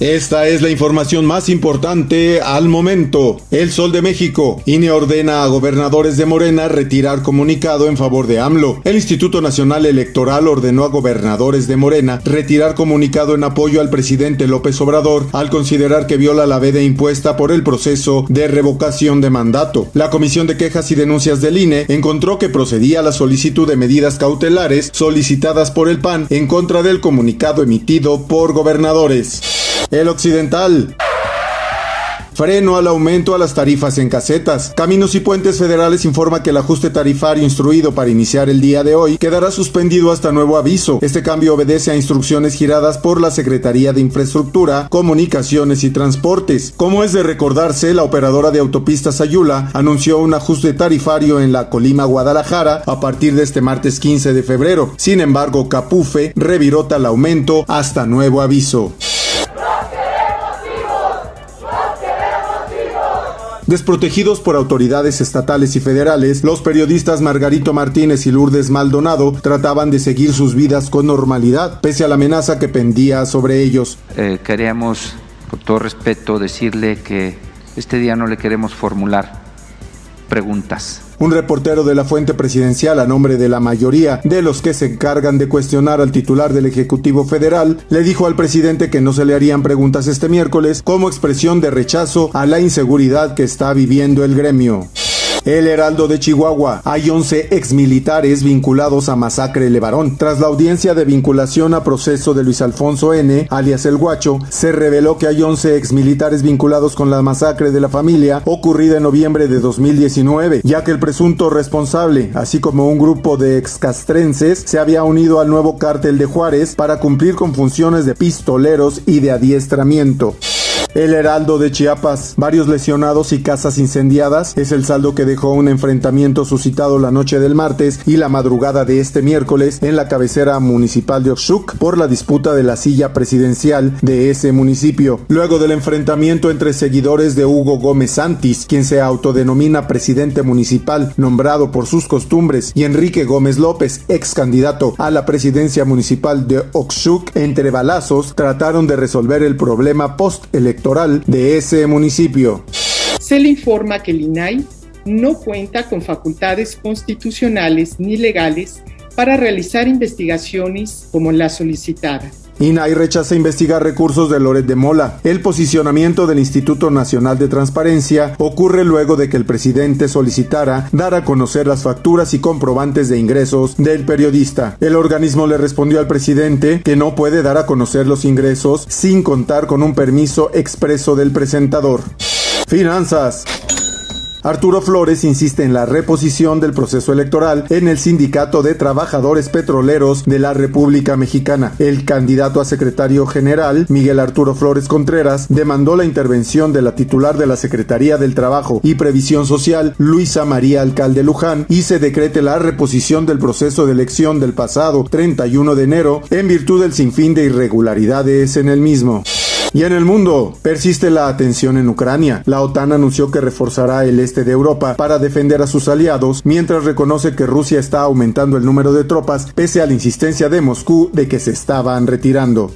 Esta es la información más importante al momento. El Sol de México. INE ordena a gobernadores de Morena retirar comunicado en favor de AMLO. El Instituto Nacional Electoral ordenó a gobernadores de Morena retirar comunicado en apoyo al presidente López Obrador al considerar que viola la veda impuesta por el proceso de revocación de mandato. La Comisión de Quejas y Denuncias del INE encontró que procedía la solicitud de medidas cautelares solicitadas por el PAN en contra del comunicado emitido por gobernadores. El Occidental. Freno al aumento a las tarifas en casetas. Caminos y Puentes Federales informa que el ajuste tarifario instruido para iniciar el día de hoy quedará suspendido hasta nuevo aviso. Este cambio obedece a instrucciones giradas por la Secretaría de Infraestructura, Comunicaciones y Transportes. Como es de recordarse, la operadora de autopistas Ayula anunció un ajuste tarifario en la Colima Guadalajara a partir de este martes 15 de febrero. Sin embargo, Capufe revirota el aumento hasta nuevo aviso. Desprotegidos por autoridades estatales y federales, los periodistas Margarito Martínez y Lourdes Maldonado trataban de seguir sus vidas con normalidad, pese a la amenaza que pendía sobre ellos. Eh, queríamos, con todo respeto, decirle que este día no le queremos formular preguntas un reportero de la fuente presidencial a nombre de la mayoría de los que se encargan de cuestionar al titular del Ejecutivo Federal le dijo al presidente que no se le harían preguntas este miércoles como expresión de rechazo a la inseguridad que está viviendo el gremio. El Heraldo de Chihuahua. Hay 11 exmilitares vinculados a masacre Levarón. Tras la audiencia de vinculación a proceso de Luis Alfonso N., alias El Guacho, se reveló que hay 11 exmilitares vinculados con la masacre de la familia ocurrida en noviembre de 2019, ya que el presunto responsable, así como un grupo de excastrenses, se había unido al nuevo cártel de Juárez para cumplir con funciones de pistoleros y de adiestramiento. El Heraldo de Chiapas, varios lesionados y casas incendiadas es el saldo que dejó un enfrentamiento suscitado la noche del martes y la madrugada de este miércoles en la cabecera municipal de Oxuc por la disputa de la silla presidencial de ese municipio. Luego del enfrentamiento entre seguidores de Hugo Gómez Santis, quien se autodenomina presidente municipal nombrado por sus costumbres, y Enrique Gómez López, ex candidato a la presidencia municipal de Oxuc, entre balazos trataron de resolver el problema post-electoral de ese municipio. Se le informa que el INAI no cuenta con facultades constitucionales ni legales para realizar investigaciones como la solicitada. INAI rechaza investigar recursos de Loret de Mola. El posicionamiento del Instituto Nacional de Transparencia ocurre luego de que el presidente solicitara dar a conocer las facturas y comprobantes de ingresos del periodista. El organismo le respondió al presidente que no puede dar a conocer los ingresos sin contar con un permiso expreso del presentador. Finanzas. Arturo Flores insiste en la reposición del proceso electoral en el Sindicato de Trabajadores Petroleros de la República Mexicana. El candidato a secretario general, Miguel Arturo Flores Contreras, demandó la intervención de la titular de la Secretaría del Trabajo y Previsión Social, Luisa María Alcalde Luján, y se decrete la reposición del proceso de elección del pasado 31 de enero en virtud del sinfín de irregularidades en el mismo. Y en el mundo, persiste la atención en Ucrania. La OTAN anunció que reforzará el este de Europa para defender a sus aliados, mientras reconoce que Rusia está aumentando el número de tropas pese a la insistencia de Moscú de que se estaban retirando.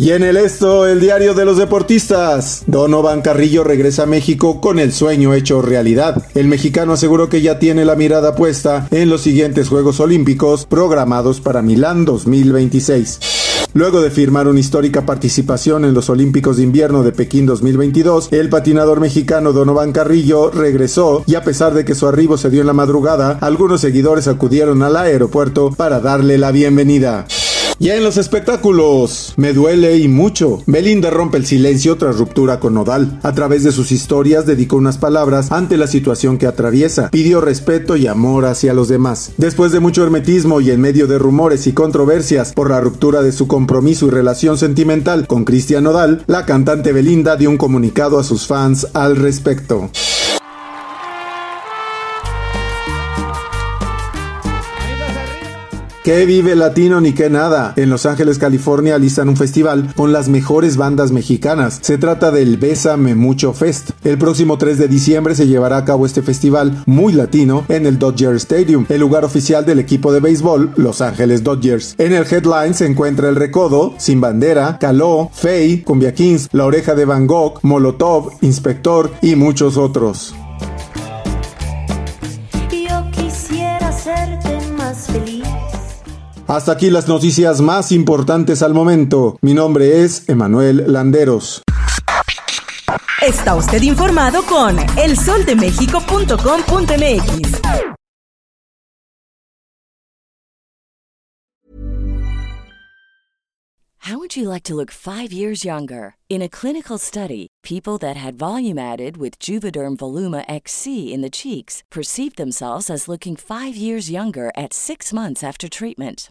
Y en el esto, el diario de los deportistas. Donovan Carrillo regresa a México con el sueño hecho realidad. El mexicano aseguró que ya tiene la mirada puesta en los siguientes Juegos Olímpicos programados para Milán 2026. Luego de firmar una histórica participación en los Olímpicos de Invierno de Pekín 2022, el patinador mexicano Donovan Carrillo regresó y a pesar de que su arribo se dio en la madrugada, algunos seguidores acudieron al aeropuerto para darle la bienvenida. Y en los espectáculos, me duele y mucho. Belinda rompe el silencio tras ruptura con Nodal. A través de sus historias dedicó unas palabras ante la situación que atraviesa. Pidió respeto y amor hacia los demás. Después de mucho hermetismo y en medio de rumores y controversias por la ruptura de su compromiso y relación sentimental con Cristian Nodal, la cantante Belinda dio un comunicado a sus fans al respecto. ¿Qué vive latino ni qué nada? En Los Ángeles, California, alistan un festival con las mejores bandas mexicanas. Se trata del Bésame Mucho Fest. El próximo 3 de diciembre se llevará a cabo este festival muy latino en el Dodger Stadium, el lugar oficial del equipo de béisbol Los Ángeles Dodgers. En el headline se encuentra El Recodo, Sin Bandera, Caló, Fey, Cumbia Kings, La Oreja de Van Gogh, Molotov, Inspector y muchos otros. Hasta aquí las noticias más importantes al momento. Mi nombre es Emanuel Landeros. Está usted informado con elsoldemexico.com.mx. How would you like to look five years younger? In a clinical study, people that had volume added with Juvederm Voluma XC in the cheeks perceived themselves as looking five years younger at six months after treatment.